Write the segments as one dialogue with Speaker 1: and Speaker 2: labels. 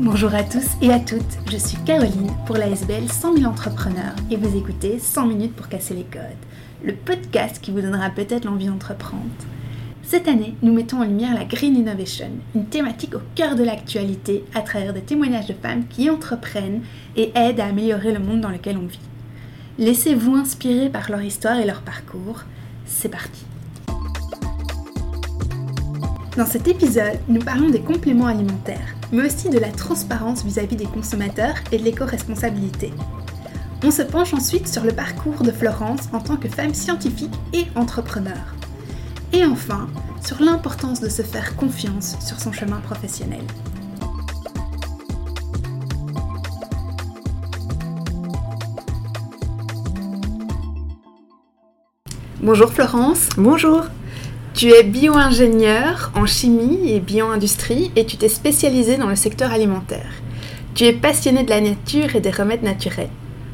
Speaker 1: Bonjour à tous et à toutes, je suis Caroline pour la SBL 100 000 entrepreneurs et vous écoutez 100 minutes pour casser les codes, le podcast qui vous donnera peut-être l'envie d'entreprendre. Cette année, nous mettons en lumière la Green Innovation, une thématique au cœur de l'actualité à travers des témoignages de femmes qui entreprennent et aident à améliorer le monde dans lequel on vit. Laissez-vous inspirer par leur histoire et leur parcours. C'est parti. Dans cet épisode, nous parlons des compléments alimentaires, mais aussi de la transparence vis-à-vis des consommateurs et de l'éco-responsabilité. On se penche ensuite sur le parcours de Florence en tant que femme scientifique et entrepreneur. Et enfin, sur l'importance de se faire confiance sur son chemin professionnel. Bonjour Florence.
Speaker 2: Bonjour.
Speaker 1: Tu es bio-ingénieur en chimie et bio-industrie et tu t'es spécialisé dans le secteur alimentaire. Tu es passionné de la nature et des remèdes naturels.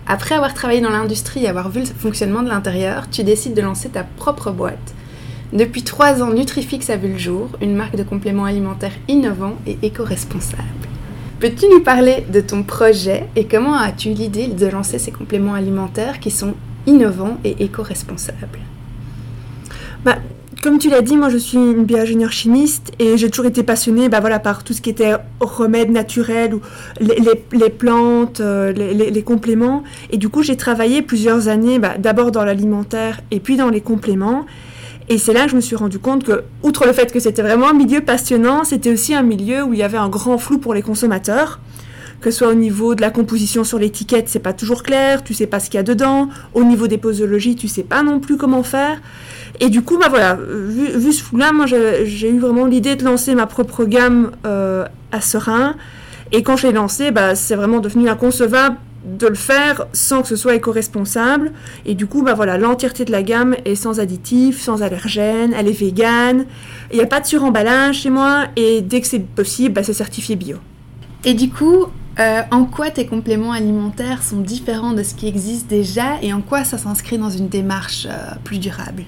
Speaker 1: Après avoir travaillé dans l'industrie et avoir vu le fonctionnement de l'intérieur, tu décides de lancer ta propre boîte. Depuis trois ans, Nutrifix a vu le jour, une marque de compléments alimentaires innovants et éco-responsables. Peux-tu nous parler de ton projet et comment as-tu l'idée de lancer ces compléments alimentaires qui sont innovants et éco-responsables?
Speaker 2: Bah, comme tu l'as dit, moi je suis une bio-ingénieure chimiste et j'ai toujours été passionnée bah, voilà, par tout ce qui était remèdes naturels ou les, plantes, euh, les, compléments. Et du coup, j'ai travaillé plusieurs années bah, d'abord dans l'alimentaire et puis dans les compléments. Et c'est là que je me suis rendu compte que, outre le fait que c'était vraiment un milieu passionnant, c'était aussi un milieu où il y avait un grand flou pour les consommateurs que ce soit au niveau de la composition sur l'étiquette, c'est pas toujours clair, tu sais pas ce qu'il y a dedans, au niveau des posologies, tu sais pas non plus comment faire. Et du coup, bah voilà, vu, ce flou-là, moi j'ai eu vraiment l'idée de lancer ma propre gamme euh, à Serein. Et quand je l'ai lancé, bah, c'est vraiment devenu inconcevable de le faire sans que ce soit éco-responsable. Et du coup, bah voilà, l'entièreté de la gamme est sans additifs, sans allergènes, elle est végane. Il n'y a pas de suremballage chez moi et dès que c'est possible, bah, c'est certifié bio.
Speaker 1: Et du coup, euh, en quoi tes compléments alimentaires sont différents de ce qui existe déjà? Et en quoi ça s'inscrit dans une démarche euh, plus durable?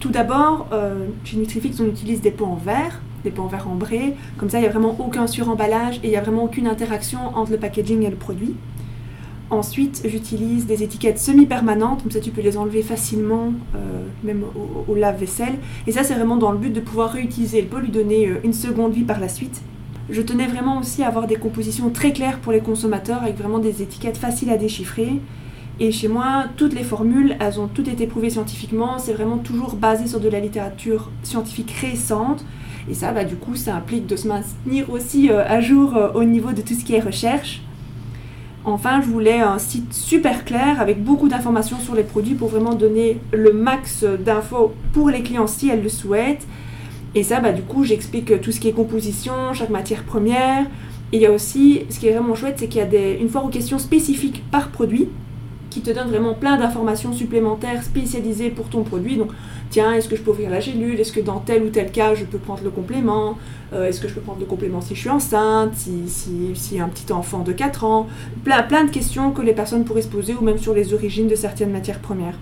Speaker 2: Tout d'abord, euh, chez Nutrifix, on utilise des pots en verre, des pots en verre ambrés. Comme ça, il n'y a vraiment aucun suremballage et il n'y a vraiment aucune interaction entre le packaging et le produit. Ensuite, j'utilise des étiquettes semi-permanentes, comme ça tu peux les enlever facilement, même au, au lave-vaisselle. Et ça, c'est vraiment dans le but de pouvoir réutiliser le pot, lui donner une seconde vie par la suite je tenais vraiment aussi à avoir des compositions très claires pour les consommateurs avec vraiment des étiquettes faciles à déchiffrer. Et chez moi, toutes les formules, elles ont toutes été prouvées scientifiquement. C'est vraiment toujours basé sur de la littérature scientifique récente. Et ça, bah, du coup, ça implique de se maintenir aussi euh, à jour euh, au niveau de tout ce qui est recherche. Enfin, je voulais un site super clair avec beaucoup d'informations sur les produits pour vraiment donner le max d'infos pour les clients si elles le souhaitent et ça, bah, du coup, j'explique tout ce qui est composition, chaque matière première. Et il y a aussi, ce qui est vraiment chouette, c'est qu'il y a une foire aux questions spécifiques par produit qui te donne vraiment plein d'informations supplémentaires spécialisées pour ton produit. Donc, tiens, est-ce que je peux ouvrir la gélule? Est-ce que dans tel ou tel cas, je peux prendre le complément? Euh, Est-ce que je peux prendre le complément si je suis enceinte Si, si, si un petit enfant de 4 ans? Plein, plein de questions que les personnes pourraient se poser ou même sur les origines de certaines matières premières.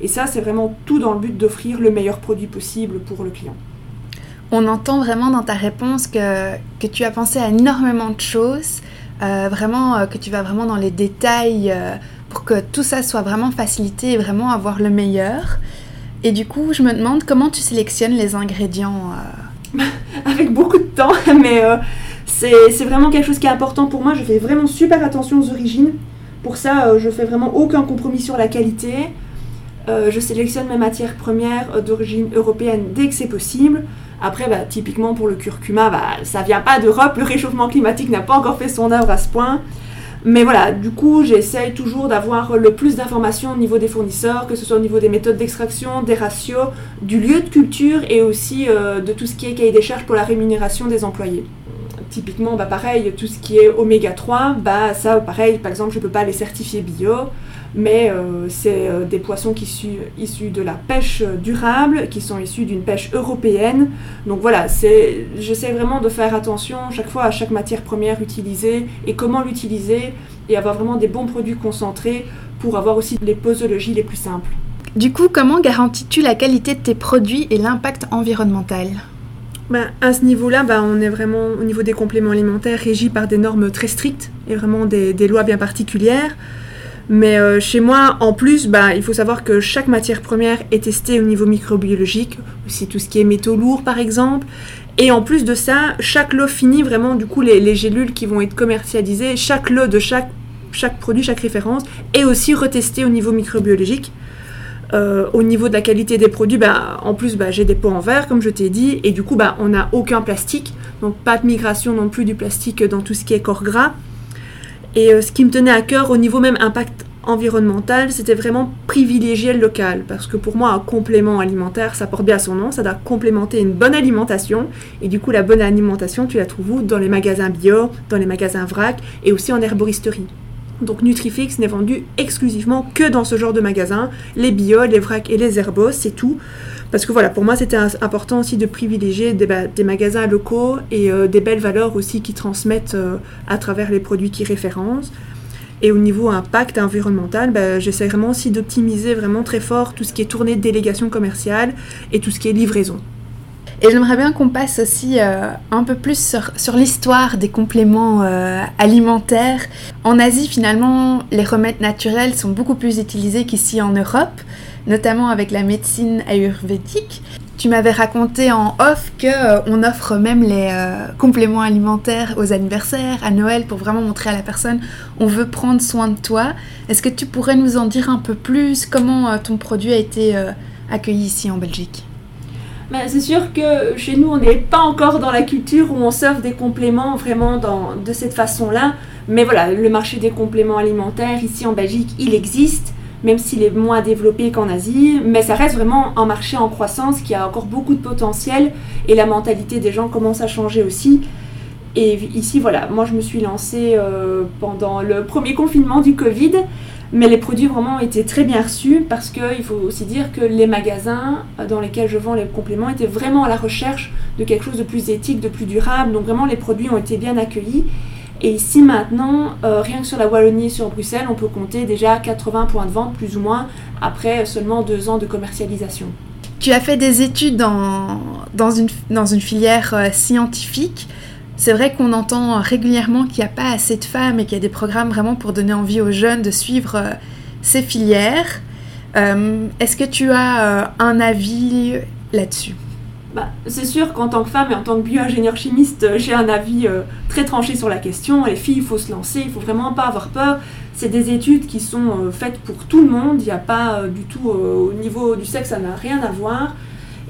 Speaker 2: Et ça, c'est vraiment tout dans le but d'offrir le meilleur produit possible pour le client
Speaker 1: on entend vraiment dans ta réponse que, que tu as pensé à énormément de choses, euh, vraiment euh, que tu vas vraiment dans les détails que tout ça soit vraiment facilité et vraiment avoir le meilleur. Et du coup, je me demande comment tu sélectionnes les ingrédients.
Speaker 2: Avec beaucoup de temps, mais c'est vraiment quelque chose qui est important pour moi. Je fais vraiment super attention aux origines. Pour ça, je fais vraiment aucun compromis sur la qualité. je sélectionne mes matières premières d'origine européenne dès que c'est possible. Après, bah, typiquement pour le curcuma, bah, ça vient pas d'Europe, le réchauffement climatique n'a pas encore fait son œuvre à ce point. Mais voilà, du coup, j'essaye toujours d'avoir le plus d'informations au niveau des fournisseurs, que ce soit au niveau des méthodes d'extraction, des ratios, du lieu de culture et aussi euh, de tout ce qui est cahier des charges pour la rémunération des employés. Typiquement, bah, pareil, tout ce qui est oméga 3, bah, ça, pareil, par exemple, je ne peux pas les certifier bio mais euh, c'est euh, des poissons qui sont issus de la pêche durable, qui sont issus d'une pêche européenne. Donc voilà, j'essaie vraiment de faire attention chaque fois à chaque matière première utilisée et comment l'utiliser et avoir vraiment des bons produits concentrés pour avoir aussi les posologies les plus simples.
Speaker 1: Du coup, comment garantis-tu la qualité de tes produits et l'impact environnemental?
Speaker 2: Ben, À ce niveau-là, ben, on est vraiment au niveau des compléments alimentaires régis par des normes très strictes et vraiment des, des lois bien particulières. Mais euh, chez moi, en plus, ben, il faut savoir que chaque matière première est testée au niveau microbiologique, aussi tout ce qui est métaux lourds par exemple. Et en plus de ça, chaque lot fini, vraiment, du coup, les, les gélules qui vont être commercialisées, chaque lot de chaque, produit, chaque référence, est aussi retesté au niveau microbiologique. Euh, au niveau de la qualité des produits, bah, en plus, bah, j'ai des pots en verre, comme je t'ai dit, et du coup, bah, on n'a aucun plastique, donc pas de migration non plus du plastique dans tout ce qui est corps gras. Et euh, ce qui me tenait à cœur au niveau même impact environnemental, c'était vraiment privilégier le local, parce que pour moi, un complément alimentaire, ça porte bien son nom, ça doit complémenter une bonne alimentation, et du coup, la bonne alimentation, tu la trouves où? Dans les magasins bio, dans les magasins vrac, et aussi en herboristerie. Donc Nutrifix n'est vendu exclusivement que dans ce genre de magasin, les bio, les vracs et les herbos, c'est tout. Parce que voilà, pour moi c'était important aussi de privilégier des, des magasins locaux et euh, des belles valeurs aussi qui transmettent euh, à travers les produits qui référencent. Et au niveau impact environnemental, bah, j'essaie vraiment aussi d'optimiser vraiment très fort tout ce qui est tournée de délégation commerciale et tout ce qui est livraison.
Speaker 1: Et j'aimerais bien qu'on passe aussi euh, un peu plus sur, l'histoire des compléments euh, alimentaires. En Asie, finalement, les remèdes naturels sont beaucoup plus utilisés qu'ici en Europe, notamment avec la médecine ayurvédique. Tu m'avais raconté en off que euh, offre même les compléments alimentaires aux anniversaires, à Noël, pour vraiment montrer à la personne on veut prendre soin de toi. Est-ce que tu pourrais nous en dire un peu plus? Comment ton produit a été accueilli ici en Belgique?
Speaker 2: C'est sûr que chez nous, on n'est pas encore dans la culture où on s'offre des compléments vraiment de cette façon-là. Mais voilà, le marché des compléments alimentaires ici en Belgique, il existe, même s'il est moins développé qu'en Asie. Mais ça reste vraiment un marché en croissance qui a encore beaucoup de potentiel et la mentalité des gens commence à changer aussi. Et ici, voilà, moi je me suis lancée euh, pendant le premier confinement du Covid. Mais les produits vraiment ont été très bien reçus parce qu'il faut aussi dire que les magasins dans lesquels je vends les compléments étaient vraiment à la recherche de quelque chose de plus éthique, de plus durable. Donc vraiment les produits ont été bien accueillis. Et ici maintenant, euh, rien que sur la Wallonie et sur Bruxelles, on peut compter déjà 80 points de vente plus ou moins après seulement deux ans de commercialisation.
Speaker 1: Tu as fait des études dans, dans, une, dans une filière euh, scientifique. C'est vrai qu'on entend régulièrement qu'il n'y a pas assez de femmes et qu'il y a des programmes vraiment pour donner envie aux jeunes de suivre euh, ces filières. Euh, Est-ce que tu as euh, un avis là-dessus?
Speaker 2: Bah, c'est sûr qu'en tant que femme et en tant que bio-ingénieur chimiste, j'ai un avis très tranché sur la question. Les filles, il faut se lancer, il faut vraiment pas avoir peur. C'est des études qui sont faites pour tout le monde. Il n'y a pas du tout au niveau du sexe, ça n'a rien à voir.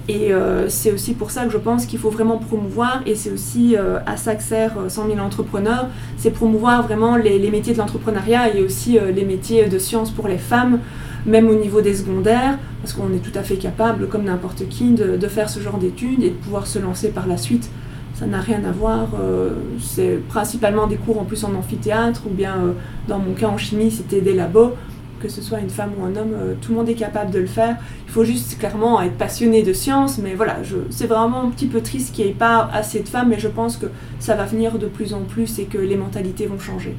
Speaker 2: Et euh, c'est aussi pour ça que je pense qu'il faut vraiment promouvoir, et c'est aussi euh, à ça que sert euh, 100 000 entrepreneurs, c'est promouvoir vraiment les, métiers de l'entrepreneuriat et aussi euh, les métiers de sciences pour les femmes, même au niveau des secondaires, parce qu'on est tout à fait capable, comme n'importe qui, de, faire ce genre d'études et de pouvoir se lancer par la suite. Ça n'a rien à voir, euh, c'est principalement des cours en plus en amphithéâtre, ou bien euh, dans mon cas en chimie, c'était des labos que ce soit une femme ou un homme, euh, tout le monde est capable de le faire. Il faut juste clairement être passionné de science, mais voilà, c'est vraiment un petit peu triste qu'il n'y ait pas assez de femmes, mais je pense que ça va venir de plus en plus et que les mentalités vont changer.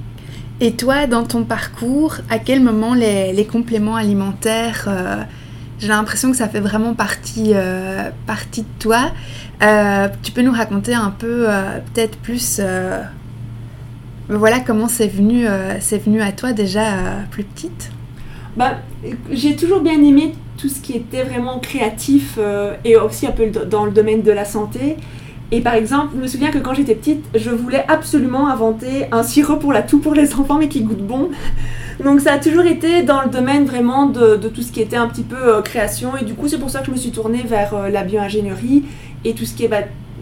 Speaker 1: Et toi, dans ton parcours, à quel moment les, compléments alimentaires, euh, j'ai l'impression que ça fait vraiment partie, euh, partie de toi. Tu peux nous raconter un peu, peut-être plus, voilà comment c'est venu, euh, venu à toi déjà plus petite?
Speaker 2: Bah, j'ai toujours bien aimé tout ce qui était vraiment créatif euh, et aussi un peu dans le domaine de la santé. Et par exemple, je me souviens que quand j'étais petite, je voulais absolument inventer un sirop pour la toux pour les enfants, mais qui goûte bon. Donc ça a toujours été dans le domaine vraiment de, tout ce qui était un petit peu euh, création. Et du coup, c'est pour ça que je me suis tournée vers euh, la bio-ingénierie et tout ce qui est bah,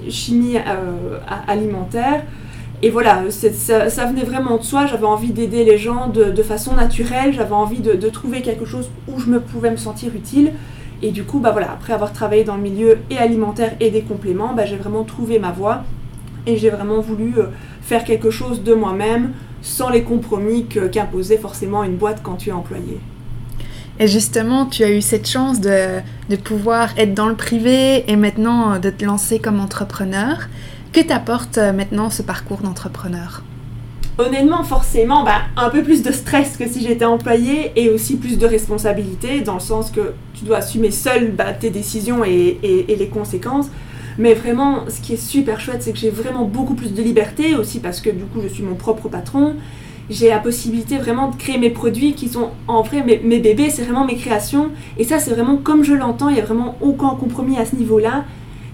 Speaker 2: chimie euh, alimentaire. Et voilà, ça, ça venait vraiment de soi. J'avais envie d'aider les gens de, façon naturelle. J'avais envie de, trouver quelque chose où je me pouvais me sentir utile. Et du coup, bah voilà, après avoir travaillé dans le milieu et alimentaire et des compléments, bah, j'ai vraiment trouvé ma voie. Et j'ai vraiment voulu euh, faire quelque chose de moi-même, sans les compromis qu'imposait forcément une boîte quand tu es employé.
Speaker 1: Et justement, tu as eu cette chance de, de pouvoir être dans le privé et maintenant euh, de te lancer comme entrepreneur. Que t'apporte euh, maintenant ce parcours d'entrepreneur?
Speaker 2: Honnêtement, forcément, bah, un peu plus de stress que si j'étais employé et aussi plus de responsabilité, dans le sens que tu dois assumer seul bah, tes décisions et les conséquences. Mais vraiment, ce qui est super chouette, c'est que j'ai vraiment beaucoup plus de liberté, aussi parce que du coup, je suis mon propre patron. J'ai la possibilité vraiment de créer mes produits qui sont en vrai mes, mes bébés, c'est vraiment mes créations. Et ça, c'est vraiment comme je l'entends, il n'y a vraiment aucun compromis à ce niveau-là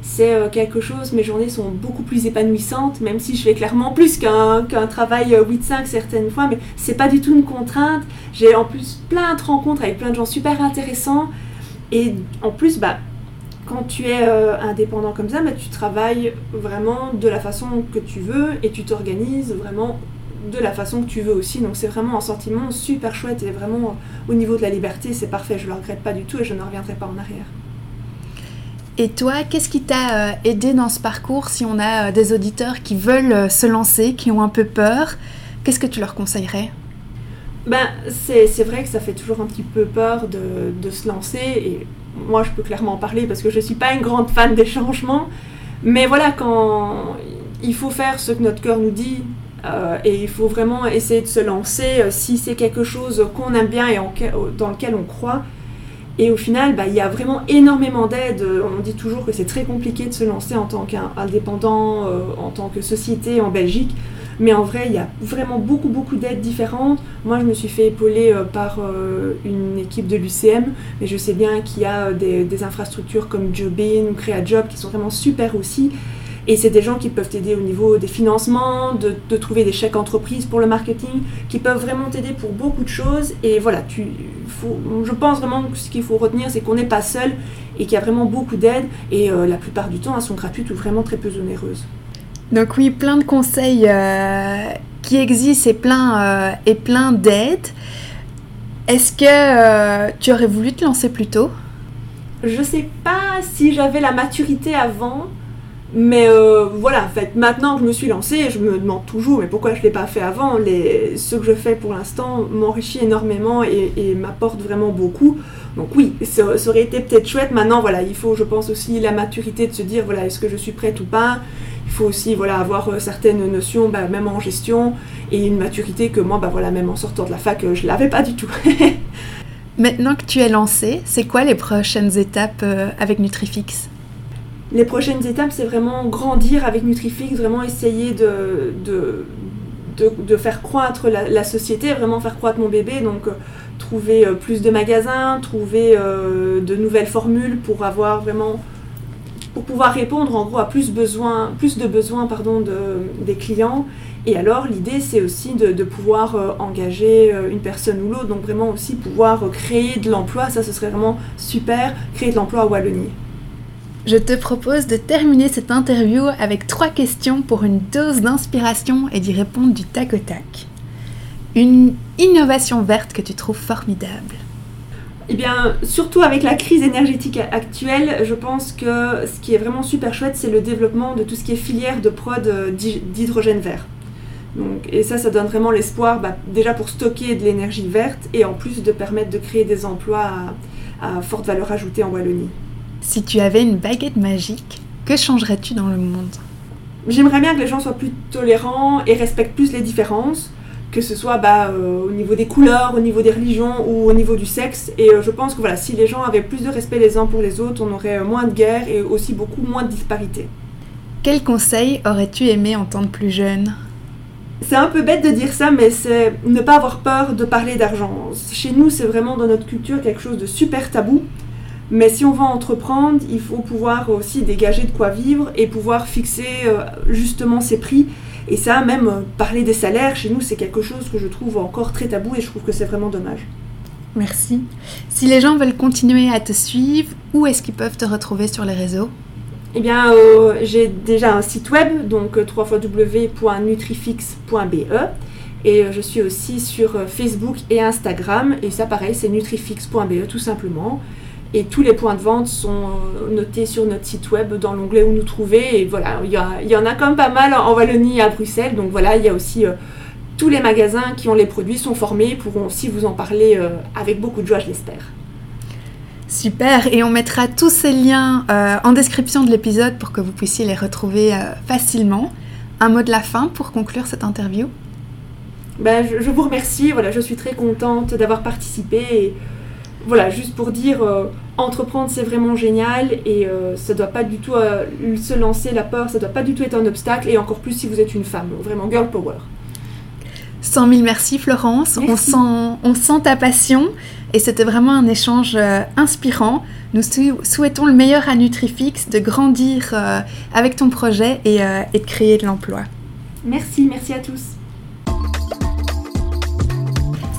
Speaker 2: c'est euh, quelque chose, mes journées sont beaucoup plus épanouissantes, même si je fais clairement plus qu'un travail 8-5 euh, certaines fois, mais c'est pas du tout une contrainte. J'ai en plus plein de rencontres avec plein de gens super intéressants. Et en plus, bah, quand tu es euh, indépendant comme ça, bah, tu travailles vraiment de la façon que tu veux et tu t'organises vraiment de la façon que tu veux aussi. Donc c'est vraiment un sentiment super chouette et vraiment au niveau de la liberté, c'est parfait. Je ne le regrette pas du tout et je ne reviendrai pas en arrière.
Speaker 1: Et toi, qu'est-ce qui t'a euh, aidé dans ce parcours si on a euh, des auditeurs qui veulent euh, se lancer, qui ont un peu peur? Qu'est-ce que tu leur conseillerais?
Speaker 2: Ben, c'est vrai que ça fait toujours un petit peu peur de, de, se lancer et moi je peux clairement en parler parce que je ne suis pas une grande fan des changements. Mais voilà quand il faut faire ce que notre cœur nous dit et il faut vraiment essayer de se lancer si c'est quelque chose qu'on aime bien et dans lequel on croit et au final, bah, il y a vraiment énormément d'aides. On dit toujours que c'est très compliqué de se lancer en tant qu'indépendant, euh, en tant que société en Belgique. Mais en vrai, il y a vraiment beaucoup, beaucoup d'aides différentes. Moi, je me suis fait épauler euh, par euh, une équipe de l'UCM, mais je sais bien qu'il y a des, infrastructures comme Jobin ou CréaJob qui sont vraiment super aussi. Et c'est des gens qui peuvent t'aider au niveau des financements, de, trouver des chèques entreprises pour le marketing, qui peuvent vraiment t'aider pour beaucoup de choses. Et voilà, tu, faut, je pense vraiment que ce qu'il faut retenir, c'est qu'on n'est pas seul et qu'il y a vraiment beaucoup d'aide. Et euh, la plupart du temps, elles sont gratuites ou vraiment très peu onéreuses.
Speaker 1: Donc oui, plein de conseils euh, qui existent et plein, euh, et plein d'aides. Est-ce que tu aurais voulu te lancer plus tôt?
Speaker 2: Je sais pas si j'avais la maturité avant. Mais euh, voilà, en fait, maintenant que je me suis lancée, je me demande toujours, mais pourquoi je ne l'ai pas fait avant? Les, Ce que je fais pour l'instant m'enrichit énormément et, m'apporte vraiment beaucoup. Donc oui, ça, aurait été peut-être chouette. Maintenant, voilà, il faut, je pense aussi, la maturité de se dire, voilà, est-ce que je suis prête ou pas? Il faut aussi, voilà, avoir euh, certaines notions, bah, même en gestion, et une maturité que moi, bah, voilà, même en sortant de la fac, euh, je ne l'avais pas du tout.
Speaker 1: Maintenant que tu es lancée, c'est quoi les prochaines étapes avec Nutrifix?
Speaker 2: Les prochaines étapes, c'est vraiment grandir avec Nutrifix, vraiment essayer de, de, faire croître la, société, vraiment faire croître mon bébé. Donc, euh, trouver euh, plus de magasins, trouver euh, de nouvelles formules pour avoir vraiment pour pouvoir répondre en gros à plus, besoin, plus de besoins pardon, de, des clients. Et alors l'idée c'est aussi de, de pouvoir engager une personne ou l'autre, donc vraiment aussi pouvoir créer de l'emploi, ça ce serait vraiment super, créer de l'emploi à Wallonie.
Speaker 1: Je te propose de terminer cette interview avec trois questions pour une dose d'inspiration et d'y répondre du tac au tac. Une innovation verte que tu trouves formidable
Speaker 2: eh bien, surtout avec la crise énergétique actuelle, je pense que ce qui est vraiment super chouette, c'est le développement de tout ce qui est filière de prod euh, d'hydrogène vert. Et ça, ça donne vraiment l'espoir, bah, déjà pour stocker de l'énergie verte et en plus de permettre de créer des emplois à forte valeur ajoutée en Wallonie.
Speaker 1: Si tu avais une baguette magique, que changerais-tu dans le monde
Speaker 2: J'aimerais bien que les gens soient plus tolérants et respectent plus les différences, que ce soit bah, euh, au niveau des couleurs, au niveau des religions ou au niveau du sexe. Et euh, je pense que voilà, si les gens avaient plus de respect les uns pour les autres, on aurait euh, moins de guerres et aussi beaucoup moins de disparités.
Speaker 1: Quel conseil aurais-tu aimé entendre plus jeune?
Speaker 2: C'est un peu bête de dire ça, mais c'est ne pas avoir peur de parler d'argent. Chez nous, c'est vraiment dans notre culture quelque chose de super tabou. Mais si on va entreprendre, il faut pouvoir aussi dégager de quoi vivre et pouvoir fixer euh, justement ses prix. Et ça, même euh, parler des salaires, chez nous, c'est quelque chose que je trouve encore très tabou et je trouve que c'est vraiment dommage.
Speaker 1: Merci. Si les gens veulent continuer à te suivre, où est-ce qu'ils peuvent te retrouver sur les réseaux?
Speaker 2: Eh bien, euh, j'ai déjà un site web, donc www.nutrifix.be. Et je suis aussi sur Facebook et Instagram. Et ça, pareil, c'est nutrifix.be tout simplement. Et tous les points de vente sont notés sur notre site web dans l'onglet où nous trouver. Et voilà, il y, en a quand même pas mal en Wallonie et à Bruxelles. Donc voilà, il y a aussi euh, tous les magasins qui ont les produits sont formés, pourront aussi vous en parler euh, avec beaucoup de joie, je l'espère.
Speaker 1: Super, et on mettra tous ces liens euh, en description de l'épisode pour que vous puissiez les retrouver facilement. Un mot de la fin pour conclure cette interview?
Speaker 2: Ben, je, je, vous remercie, voilà, je suis très contente d'avoir participé et voilà, juste pour dire, euh, entreprendre c'est vraiment génial et euh, ça doit pas du tout euh, se lancer la peur, ça doit pas du tout être un obstacle et encore plus si vous êtes une femme, vraiment girl power.
Speaker 1: 100 000 merci Florence, On, sent, on sent ta passion et c'était vraiment un échange inspirant. Nous souhaitons le meilleur à Nutrifix, de grandir avec ton projet et, et de créer de l'emploi.
Speaker 2: Merci, merci à tous.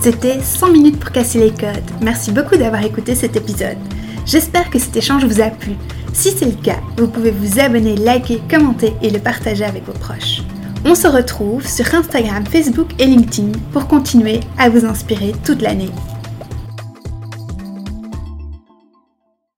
Speaker 1: C'était 100 minutes pour casser les codes. Merci beaucoup d'avoir écouté cet épisode. J'espère que cet échange vous a plu. Si c'est le cas, vous pouvez vous abonner, liker, commenter et le partager avec vos proches. On se retrouve sur Instagram, Facebook et LinkedIn pour continuer à vous inspirer toute l'année.